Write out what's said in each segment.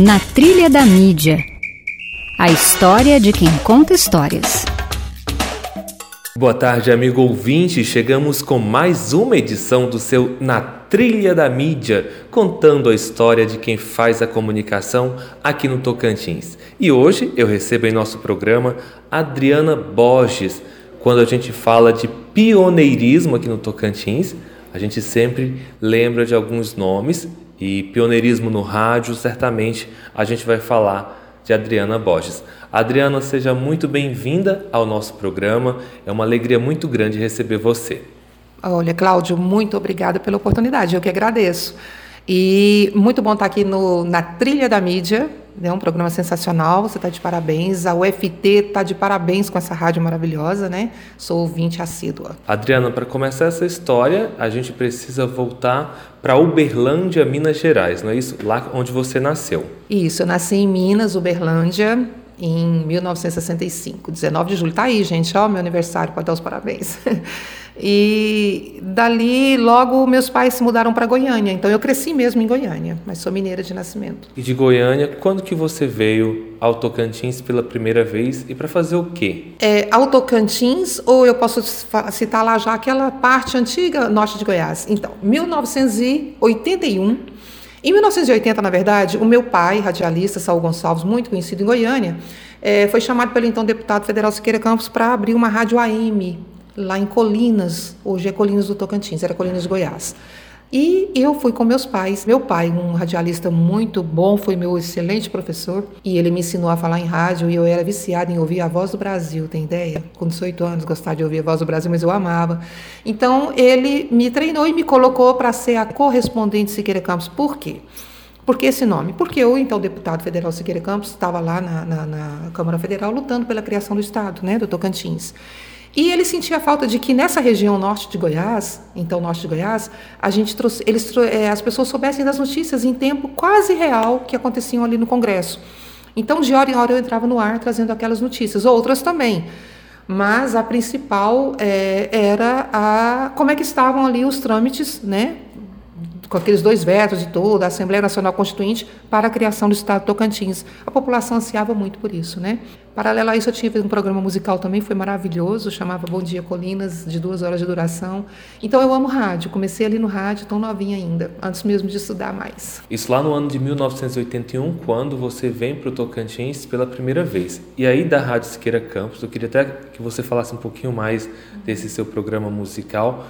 Na Trilha da Mídia. A história de quem conta histórias. Boa tarde, amigo ouvinte. Chegamos com mais uma edição do seu Na Trilha da Mídia, contando a história de quem faz a comunicação aqui no Tocantins. E hoje eu recebo em nosso programa Adriana Borges. Quando a gente fala de pioneirismo aqui no Tocantins, a gente sempre lembra de alguns nomes e pioneirismo no rádio, certamente a gente vai falar de Adriana Borges. Adriana, seja muito bem-vinda ao nosso programa. É uma alegria muito grande receber você. Olha, Cláudio, muito obrigada pela oportunidade. Eu que agradeço. E muito bom estar aqui no, na Trilha da Mídia, é um programa sensacional, você está de parabéns. A UFT está de parabéns com essa rádio maravilhosa, né? Sou ouvinte assídua. Adriana, para começar essa história, a gente precisa voltar para Uberlândia, Minas Gerais, não é isso? Lá onde você nasceu. Isso, eu nasci em Minas, Uberlândia, em 1965, 19 de julho. Tá aí, gente, ó, meu aniversário, pode dar os parabéns. E dali, logo, meus pais se mudaram para Goiânia. Então, eu cresci mesmo em Goiânia, mas sou mineira de nascimento. E de Goiânia, quando que você veio ao Tocantins pela primeira vez e para fazer o quê? É, ao Tocantins, ou eu posso citar lá já aquela parte antiga norte de Goiás. Então, 1981. Em 1980, na verdade, o meu pai, radialista Saul Gonçalves, muito conhecido em Goiânia, é, foi chamado pelo então deputado federal Siqueira Campos para abrir uma rádio AM lá em Colinas, hoje é Colinas do Tocantins, era Colinas de Goiás. E eu fui com meus pais. Meu pai, um radialista muito bom, foi meu excelente professor. E ele me ensinou a falar em rádio. E eu era viciada em ouvir a voz do Brasil, tem ideia? Com 18 anos, gostava de ouvir a voz do Brasil, mas eu amava. Então, ele me treinou e me colocou para ser a correspondente Siqueira Campos. Por quê? Por que esse nome? Porque o então deputado federal Siqueira Campos estava lá na, na, na Câmara Federal lutando pela criação do Estado, né, do Tocantins. E ele sentia falta de que nessa região norte de Goiás, então norte de Goiás, a gente trouxe, eles, é, as pessoas soubessem das notícias em tempo quase real que aconteciam ali no Congresso. Então, de hora em hora eu entrava no ar trazendo aquelas notícias, outras também. Mas a principal é, era a como é que estavam ali os trâmites, né, com aqueles dois vetos e tudo, a Assembleia Nacional Constituinte para a criação do Estado de Tocantins. A população ansiava muito por isso, né? Paralelo a isso, eu tive um programa musical também, foi maravilhoso, chamava Bom Dia Colinas, de duas horas de duração. Então eu amo rádio, comecei ali no rádio, tão novinha ainda, antes mesmo de estudar mais. Isso lá no ano de 1981, quando você vem para o Tocantins pela primeira vez. E aí da Rádio Siqueira Campos, eu queria até que você falasse um pouquinho mais desse seu programa musical,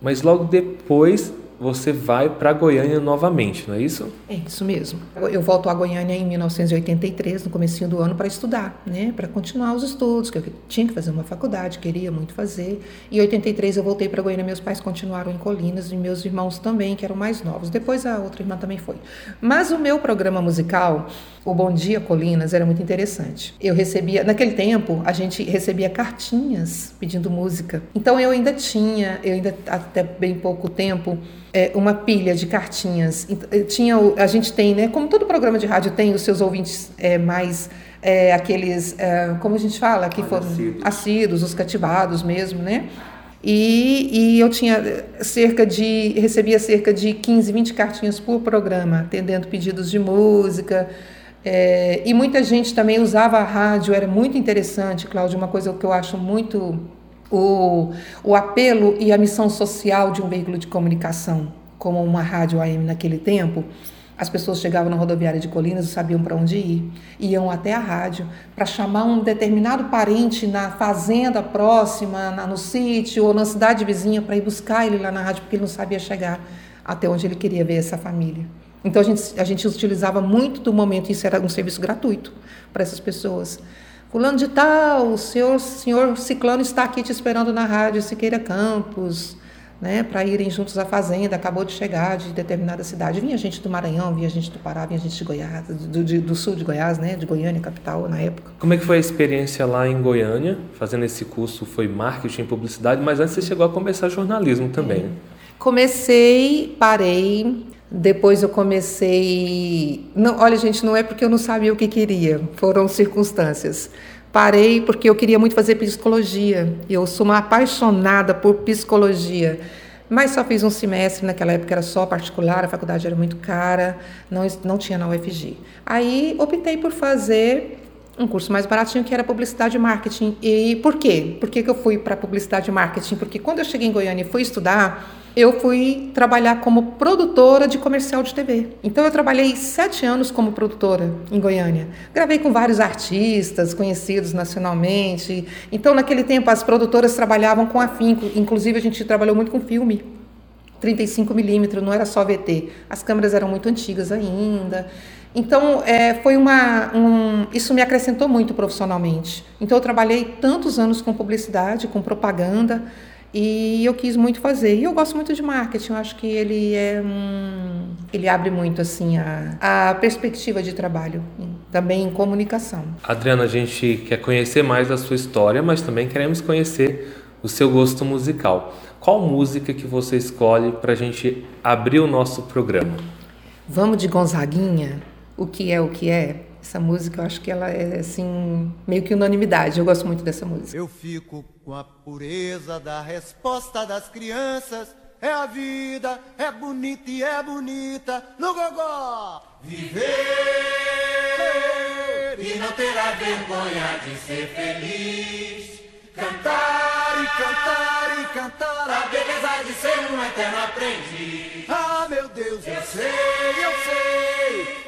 mas logo depois você vai para Goiânia novamente, não é isso? É isso mesmo. Eu volto a Goiânia em 1983, no começo do ano, para estudar, né? Para continuar os estudos, que eu tinha que fazer uma faculdade, queria muito fazer. Em 83 eu voltei para Goiânia, meus pais continuaram em Colinas e meus irmãos também, que eram mais novos. Depois a outra irmã também foi. Mas o meu programa musical, o Bom Dia Colinas, era muito interessante. Eu recebia, naquele tempo, a gente recebia cartinhas pedindo música. Então eu ainda tinha, eu ainda até bem pouco tempo, é, uma pilha de cartinhas. Eh, tinha, a gente tem, né? Como todo programa de rádio tem os seus ouvintes é, mais é, aqueles, é, como a gente fala, que foram assíduos. assíduos, os cativados mesmo, né? E, e, eu tinha cerca de recebia cerca de 15, 20 cartinhas por programa, atendendo pedidos de música. É, e muita gente também usava a rádio, era muito interessante, Cláudio, uma coisa que eu acho muito o, o apelo e a missão social de um veículo de comunicação, como uma rádio AM naquele tempo, as pessoas chegavam na rodoviária de Colinas e sabiam para onde ir. Iam até a rádio para chamar um determinado parente na fazenda próxima, na, no sítio ou na cidade vizinha para ir buscar ele lá na rádio, porque ele não sabia chegar até onde ele queria ver essa família. Então a gente, a gente utilizava muito do momento, isso era um serviço gratuito para essas pessoas. Fulano de tal, o senhor, senhor Ciclano está aqui te esperando na rádio Siqueira Campos, né, para irem juntos à fazenda, acabou de chegar de determinada cidade. Vinha gente do Maranhão, vinha gente do Pará, vinha gente de Goiás, do, de, do sul de Goiás, né, de Goiânia, capital, na época. Como é que foi a experiência lá em Goiânia, fazendo esse curso? Foi marketing publicidade, mas antes você chegou a começar jornalismo também. É. Comecei, parei, depois eu comecei. Não, olha, gente, não é porque eu não sabia o que queria, foram circunstâncias. Parei porque eu queria muito fazer psicologia. Eu sou uma apaixonada por psicologia. mas só fiz um semestre, naquela época era só particular, a faculdade era muito cara, não, não tinha na UFG. Aí optei por fazer um curso mais baratinho que era publicidade e marketing. E por quê? Por que, que eu fui para publicidade e marketing? Porque quando eu cheguei em Goiânia e fui estudar, eu fui trabalhar como produtora de comercial de TV. Então eu trabalhei sete anos como produtora em Goiânia. Gravei com vários artistas conhecidos nacionalmente. Então naquele tempo as produtoras trabalhavam com afinco. Inclusive a gente trabalhou muito com filme. 35 milímetros, não era só VT. As câmeras eram muito antigas ainda. Então, é, foi uma. Um, isso me acrescentou muito profissionalmente. Então, eu trabalhei tantos anos com publicidade, com propaganda, e eu quis muito fazer. E eu gosto muito de marketing, eu acho que ele é um, ele abre muito assim a, a perspectiva de trabalho, também em comunicação. Adriana, a gente quer conhecer mais a sua história, mas também queremos conhecer o seu gosto musical. Qual música que você escolhe para a gente abrir o nosso programa? Vamos de Gonzaguinha? O que é o que é? Essa música, eu acho que ela é assim, meio que unanimidade. Eu gosto muito dessa música. Eu fico com a pureza da resposta das crianças. É a vida, é bonita e é bonita. No gogó! Viver e não ter a vergonha de ser feliz. Cantar e cantar e cantar a beleza de ser um eterno aprendiz. Ah, meu Deus, eu sei, eu sei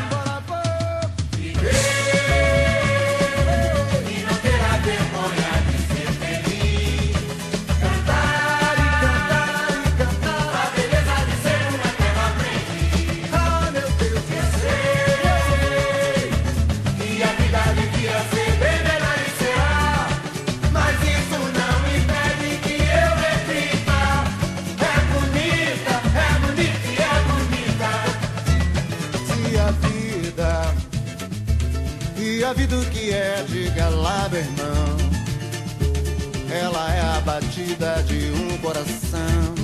Diga lá, meu irmão. Ela é a batida de um coração.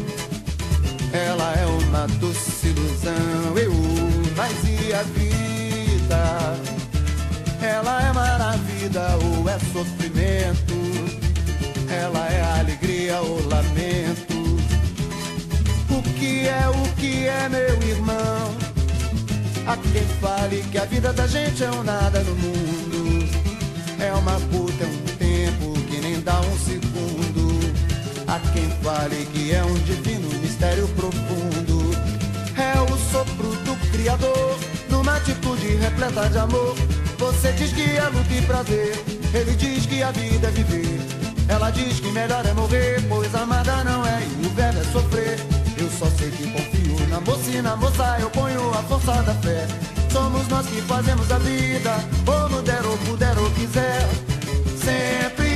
Ela é uma doce ilusão. Eu, mas e a vida? Ela é maravilha ou é sofrimento? Ela é alegria ou lamento? O que é, o que é, meu irmão? Há quem fale que a vida da gente é um nada no mundo. É uma puta, é um tempo que nem dá um segundo. Há quem fale que é um divino mistério profundo. É o sopro do Criador, numa atitude repleta de amor. Você diz que é luta e prazer, ele diz que a vida é viver. Ela diz que melhor é morrer, pois amada não é e o verbo é sofrer. Eu só sei que confio na moça e na moça eu ponho a força da fé. Somos nós que fazemos a vida, como der ou puder ou quiser. Sempre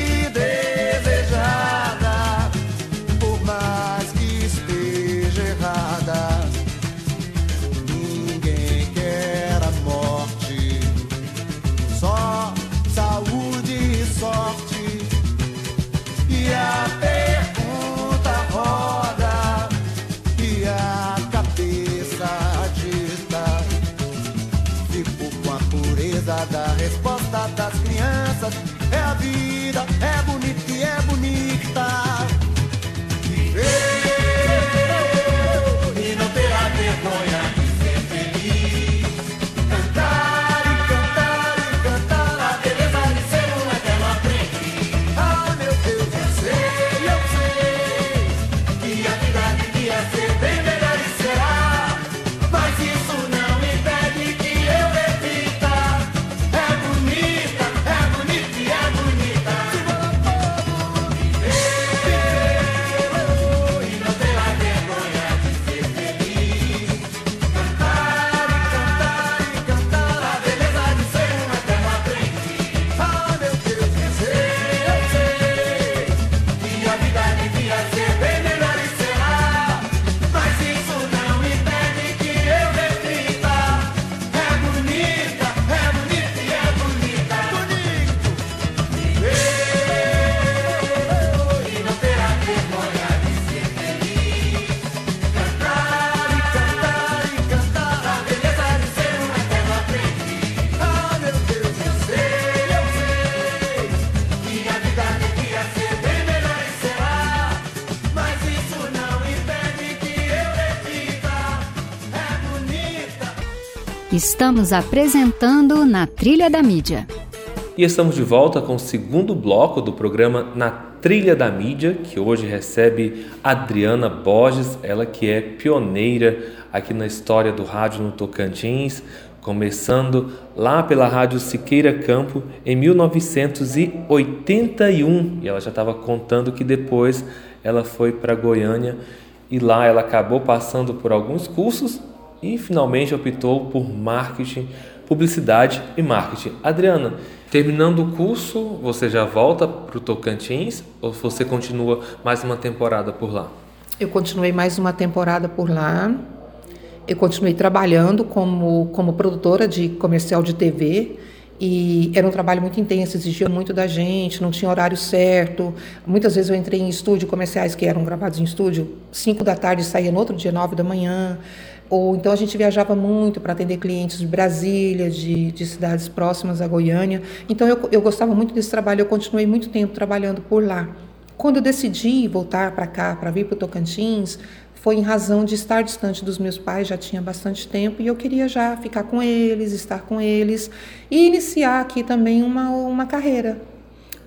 Estamos apresentando Na Trilha da Mídia. E estamos de volta com o segundo bloco do programa Na Trilha da Mídia, que hoje recebe Adriana Borges, ela que é pioneira aqui na história do rádio no Tocantins, começando lá pela Rádio Siqueira Campo em 1981. E ela já estava contando que depois ela foi para Goiânia e lá ela acabou passando por alguns cursos e finalmente optou por marketing, publicidade e marketing. Adriana, terminando o curso, você já volta para o Tocantins ou você continua mais uma temporada por lá? Eu continuei mais uma temporada por lá. Eu continuei trabalhando como, como produtora de comercial de TV e era um trabalho muito intenso, exigia muito da gente, não tinha horário certo. Muitas vezes eu entrei em estúdio comerciais que eram gravados em estúdio, 5 da tarde saía no outro dia, 9 da manhã. Ou então a gente viajava muito para atender clientes de Brasília, de, de cidades próximas a Goiânia. Então eu, eu gostava muito desse trabalho, eu continuei muito tempo trabalhando por lá. Quando eu decidi voltar para cá, para vir para o Tocantins, foi em razão de estar distante dos meus pais, já tinha bastante tempo, e eu queria já ficar com eles, estar com eles e iniciar aqui também uma, uma carreira.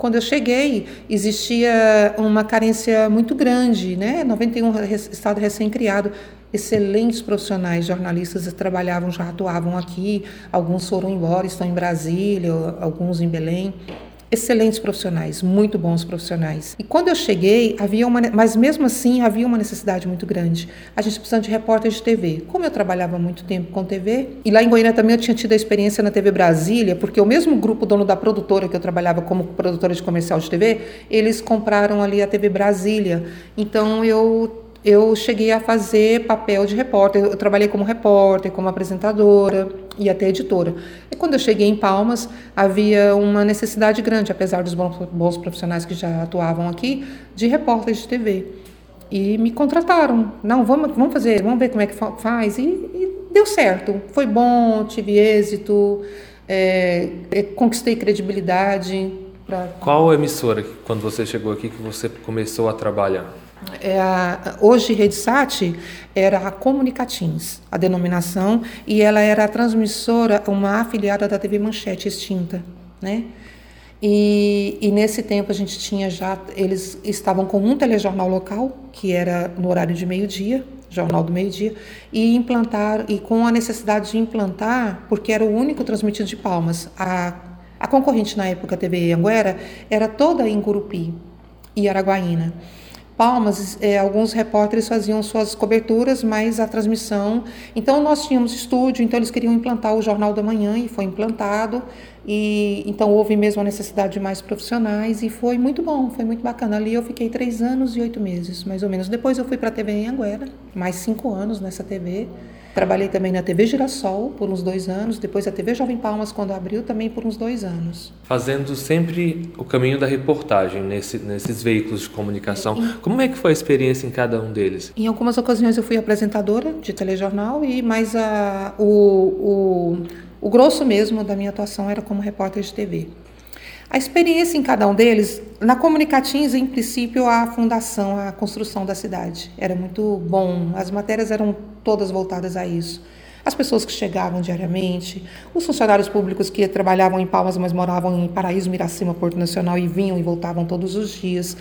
Quando eu cheguei, existia uma carência muito grande, né? 91 estado recém-criado, excelentes profissionais, jornalistas trabalhavam, já atuavam aqui, alguns foram embora, estão em Brasília, alguns em Belém excelentes profissionais, muito bons profissionais. E quando eu cheguei, havia uma, mas mesmo assim havia uma necessidade muito grande. A gente precisava de repórteres de TV. Como eu trabalhava muito tempo com TV, e lá em Goiânia também eu tinha tido a experiência na TV Brasília, porque o mesmo grupo dono da produtora que eu trabalhava como produtora de comercial de TV, eles compraram ali a TV Brasília. Então eu eu cheguei a fazer papel de repórter. Eu trabalhei como repórter, como apresentadora e até editora. E quando eu cheguei em Palmas, havia uma necessidade grande, apesar dos bons profissionais que já atuavam aqui, de repórteres de TV. E me contrataram. Não, vamos, vamos fazer, vamos ver como é que faz. E, e deu certo. Foi bom, tive êxito, é, conquistei credibilidade. Pra... Qual emissora, quando você chegou aqui, que você começou a trabalhar? É hoje RedeSat era a Comunicatins, a denominação, e ela era a transmissora, uma afiliada da TV Manchete extinta, né? E, e, nesse tempo a gente tinha já, eles estavam com um telejornal local, que era no horário de meio-dia, jornal do meio-dia, e implantar, e com a necessidade de implantar, porque era o único transmitido de Palmas, a, a concorrente na época, a TV Anguera, era toda em Gurupi e Araguaína. Palmas, é, alguns repórteres faziam suas coberturas, mas a transmissão. Então nós tínhamos estúdio, então eles queriam implantar o Jornal da Manhã e foi implantado. E então houve mesmo a necessidade de mais profissionais e foi muito bom, foi muito bacana. Ali eu fiquei três anos e oito meses, mais ou menos. Depois eu fui para a TV em Anguera, mais cinco anos nessa TV. Trabalhei também na TV Girassol por uns dois anos, depois a TV Jovem Palmas, quando abriu, também por uns dois anos. Fazendo sempre o caminho da reportagem nesse, nesses veículos de comunicação. Como é que foi a experiência em cada um deles? Em algumas ocasiões eu fui apresentadora de telejornal, e mas a, o, o, o grosso mesmo da minha atuação era como repórter de TV. A experiência em cada um deles, na Comunicatins, em princípio, a fundação, a construção da cidade. Era muito bom, as matérias eram todas voltadas a isso. As pessoas que chegavam diariamente, os funcionários públicos que trabalhavam em Palmas, mas moravam em Paraíso, Miracema, Porto Nacional e vinham e voltavam todos os dias.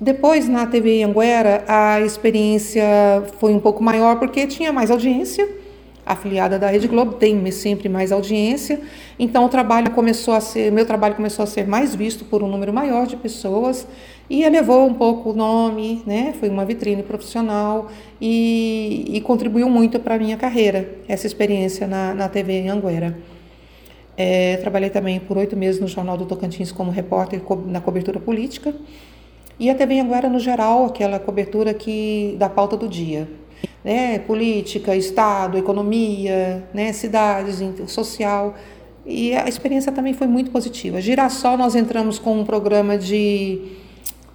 Depois, na TV Anguera, a experiência foi um pouco maior porque tinha mais audiência afiliada da Rede Globo, tem sempre mais audiência. Então o trabalho começou a ser, meu trabalho começou a ser mais visto por um número maior de pessoas e elevou um pouco o nome, né? Foi uma vitrine profissional e, e contribuiu muito para a minha carreira, essa experiência na, na TV em Anguera. É, trabalhei também por oito meses no Jornal do Tocantins como repórter na cobertura política. E a TV Anguera, no geral, aquela cobertura que da pauta do dia né, política, Estado, economia, né, cidades, social. E a experiência também foi muito positiva. Girassol, nós entramos com um programa de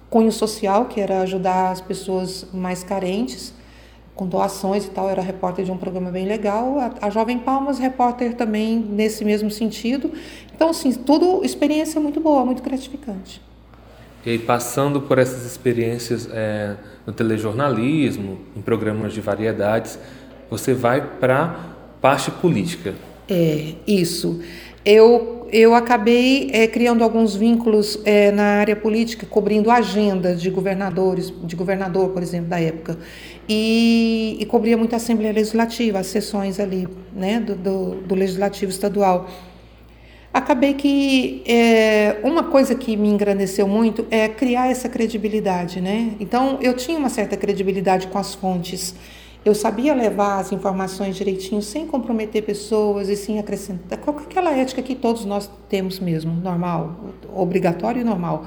cunho social, que era ajudar as pessoas mais carentes, com doações e tal. Era repórter de um programa bem legal. A, a Jovem Palmas, repórter também nesse mesmo sentido. Então, assim, tudo experiência muito boa, muito gratificante. E passando por essas experiências é, no telejornalismo, em programas de variedades, você vai para parte política. É, isso. Eu, eu acabei é, criando alguns vínculos é, na área política, cobrindo agendas de governadores, de governador, por exemplo, da época. E, e cobria muito a Assembleia Legislativa, as sessões ali, né, do, do, do Legislativo Estadual. Acabei que é, uma coisa que me engrandeceu muito é criar essa credibilidade, né? Então eu tinha uma certa credibilidade com as fontes. Eu sabia levar as informações direitinho, sem comprometer pessoas e sem acrescentar qual é aquela ética que todos nós temos mesmo, normal, obrigatório e normal.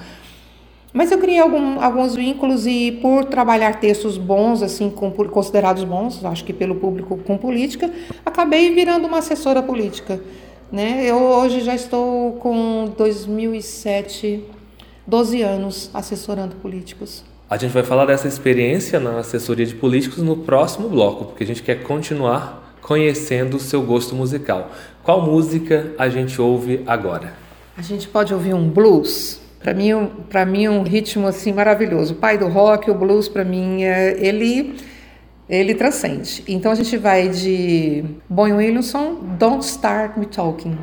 Mas eu criei algum, alguns vínculos e por trabalhar textos bons, assim, com, considerados bons, acho que pelo público com política, acabei virando uma assessora política. Né? Eu hoje já estou com 2007, 12 anos assessorando políticos. A gente vai falar dessa experiência na assessoria de políticos no próximo bloco, porque a gente quer continuar conhecendo o seu gosto musical. Qual música a gente ouve agora? A gente pode ouvir um blues. Para mim, para mim um ritmo assim maravilhoso. O pai do rock, o blues para mim é ele ele transcende. Então a gente vai de Bonnie Williamson, Don't Start Me Talking.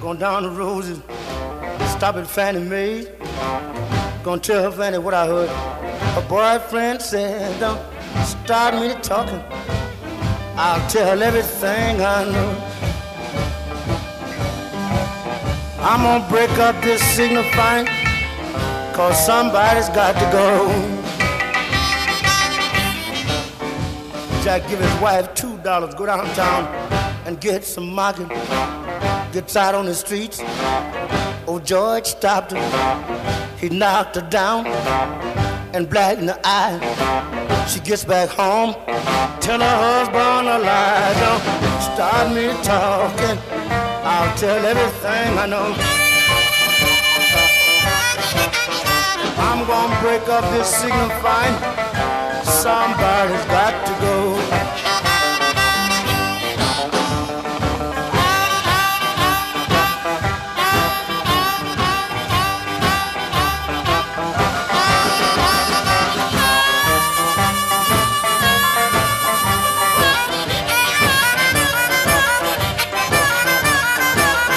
Going down the roses, stop at Fannie Mae. Gonna tell Fannie what I heard. Her boyfriend said, Don't start me talking. I'll tell everything I know. I'm gonna break up this signifying, cause somebody's got to go. Jack give his wife two dollars, go downtown and get some market gets out on the streets. Oh, George stopped her. He knocked her down and black in the eye. She gets back home, tell her husband a lie. Don't start me talking. I'll tell everything I know. I'm gonna break up this signifying. Somebody's got to go.